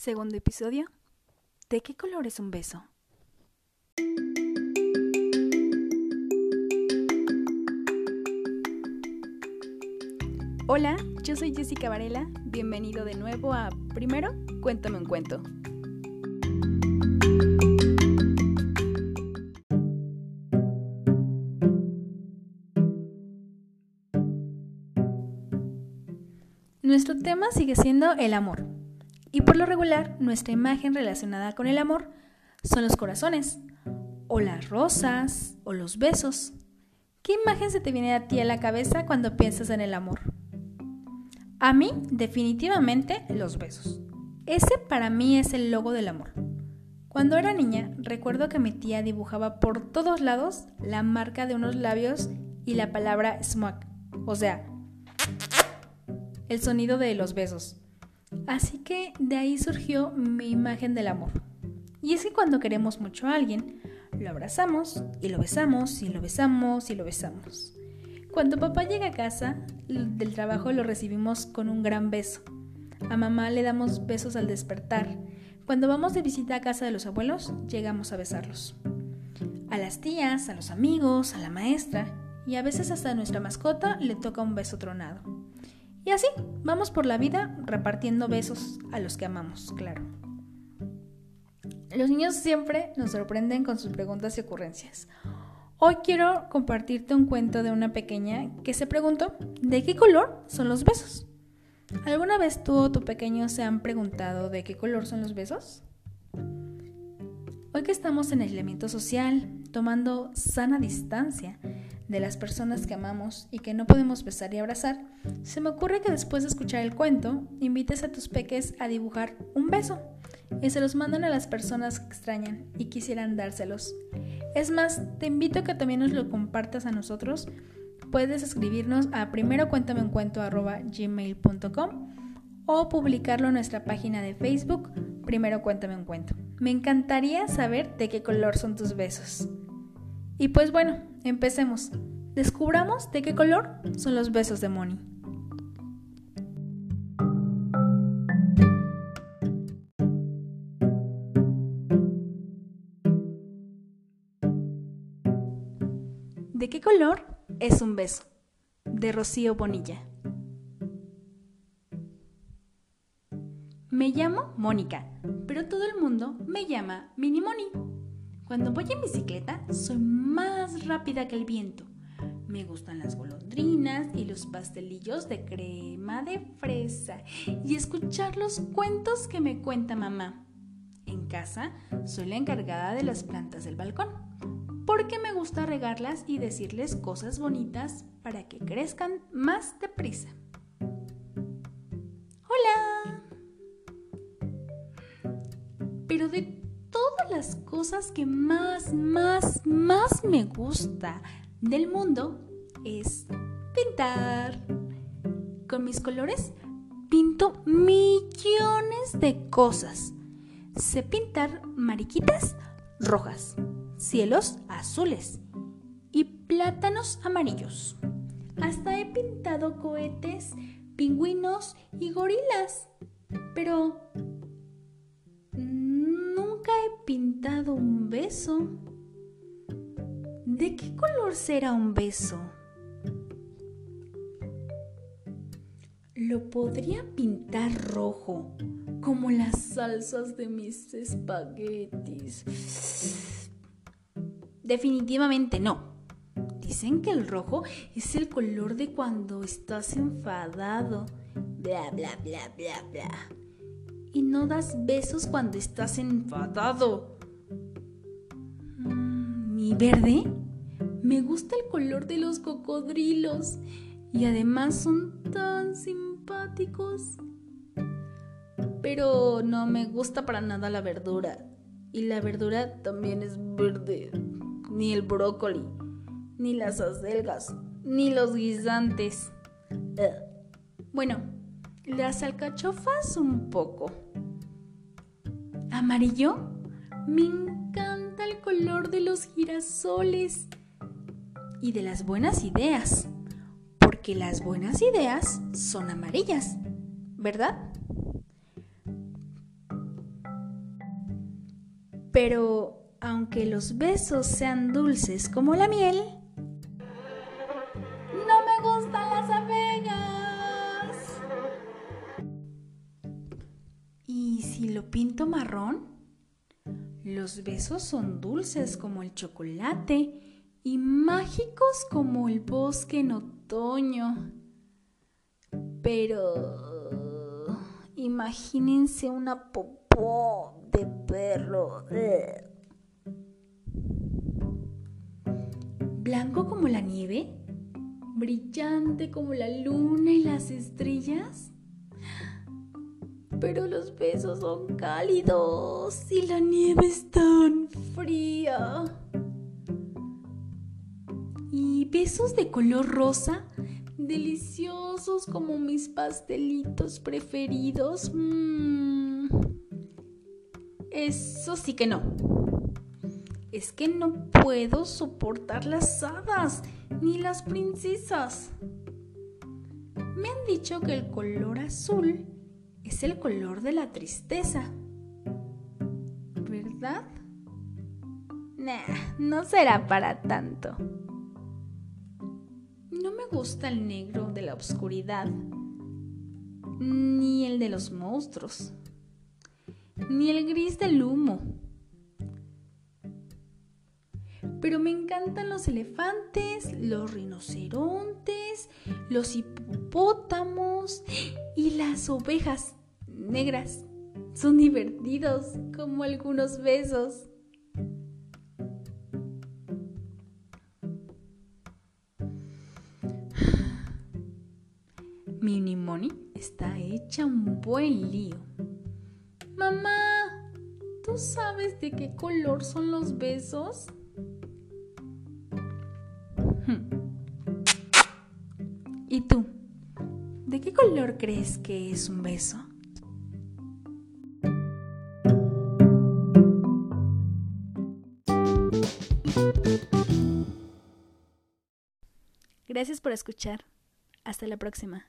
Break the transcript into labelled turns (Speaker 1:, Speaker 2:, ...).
Speaker 1: Segundo episodio. ¿De qué color es un beso? Hola, yo soy Jessica Varela. Bienvenido de nuevo a Primero, cuéntame un cuento. Nuestro tema sigue siendo el amor. Y por lo regular, nuestra imagen relacionada con el amor son los corazones, o las rosas, o los besos. ¿Qué imagen se te viene a ti a la cabeza cuando piensas en el amor? A mí, definitivamente, los besos. Ese para mí es el logo del amor. Cuando era niña, recuerdo que mi tía dibujaba por todos lados la marca de unos labios y la palabra smoke, o sea, el sonido de los besos. Así que de ahí surgió mi imagen del amor. Y es que cuando queremos mucho a alguien, lo abrazamos y lo besamos y lo besamos y lo besamos. Cuando papá llega a casa del trabajo lo recibimos con un gran beso. A mamá le damos besos al despertar. Cuando vamos de visita a casa de los abuelos, llegamos a besarlos. A las tías, a los amigos, a la maestra y a veces hasta a nuestra mascota le toca un beso tronado. Y así, vamos por la vida repartiendo besos a los que amamos, claro. Los niños siempre nos sorprenden con sus preguntas y ocurrencias. Hoy quiero compartirte un cuento de una pequeña que se preguntó ¿de qué color son los besos? ¿Alguna vez tú o tu pequeño se han preguntado de qué color son los besos? Hoy que estamos en aislamiento social, tomando sana distancia, de las personas que amamos y que no podemos besar y abrazar, se me ocurre que después de escuchar el cuento, invites a tus peques a dibujar un beso y se los mandan a las personas que extrañan y quisieran dárselos. Es más, te invito a que también nos lo compartas a nosotros. Puedes escribirnos a primero o publicarlo en nuestra página de Facebook, Primero Cuéntame un Cuento. Me encantaría saber de qué color son tus besos. Y pues bueno, empecemos. Descubramos de qué color son los besos de Moni. ¿De qué color es un beso? De Rocío Bonilla. Me llamo Mónica, pero todo el mundo me llama Mini Moni. Cuando voy en bicicleta soy más rápida que el viento. Me gustan las golondrinas y los pastelillos de crema de fresa y escuchar los cuentos que me cuenta mamá. En casa soy la encargada de las plantas del balcón porque me gusta regarlas y decirles cosas bonitas para que crezcan más deprisa. Hola. Pero de las cosas que más, más, más me gusta del mundo es pintar. Con mis colores pinto millones de cosas. Sé pintar mariquitas rojas, cielos azules y plátanos amarillos. Hasta he pintado cohetes, pingüinos y gorilas. Pero ¿De qué color será un beso? Lo podría pintar rojo, como las salsas de mis espaguetis. Definitivamente no. Dicen que el rojo es el color de cuando estás enfadado. Bla, bla, bla, bla, bla y no das besos cuando estás enfadado. Mm, ¿Mi verde? Me gusta el color de los cocodrilos y además son tan simpáticos. Pero no me gusta para nada la verdura. Y la verdura también es verde. Ni el brócoli, ni las acelgas, ni los guisantes. Bueno, las alcachofas un poco. ¿Amarillo? Me encanta de los girasoles y de las buenas ideas, porque las buenas ideas son amarillas, ¿verdad? Pero aunque los besos sean dulces como la miel, no me gustan las abejas. ¿Y si lo pinto marrón? Los besos son dulces como el chocolate y mágicos como el bosque en otoño. Pero imagínense una popó de perro. Blanco como la nieve, brillante como la luna y las estrellas. Pero los besos son cálidos y la nieve es tan fría. Y besos de color rosa deliciosos como mis pastelitos preferidos. Mm. Eso sí que no. Es que no puedo soportar las hadas ni las princesas. Me han dicho que el color azul es el color de la tristeza. ¿Verdad? Nah, no será para tanto gusta el negro de la oscuridad, ni el de los monstruos, ni el gris del humo. Pero me encantan los elefantes, los rinocerontes, los hipopótamos y las ovejas negras. Son divertidos como algunos besos. Mi Moni está hecha un buen lío. Mamá, ¿tú sabes de qué color son los besos? ¿Y tú? ¿De qué color crees que es un beso? Gracias por escuchar. Hasta la próxima.